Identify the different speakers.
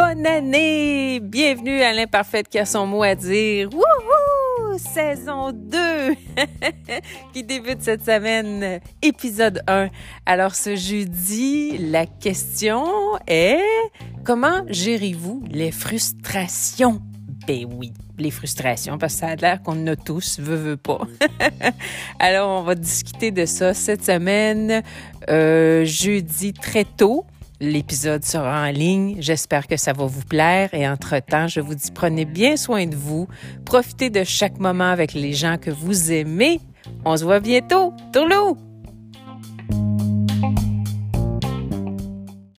Speaker 1: bonne année! Bienvenue à l'imparfaite qui a son mot à dire. Wouhou! Saison 2 qui débute cette semaine, épisode 1. Alors ce jeudi, la question est comment gérez-vous les frustrations? Ben oui, les frustrations, parce que ça a l'air qu'on a tous, veut, veut pas. Alors, on va discuter de ça cette semaine, euh, jeudi très tôt. L'épisode sera en ligne. J'espère que ça va vous plaire. Et entre-temps, je vous dis, prenez bien soin de vous. Profitez de chaque moment avec les gens que vous aimez. On se voit bientôt. Tourlou!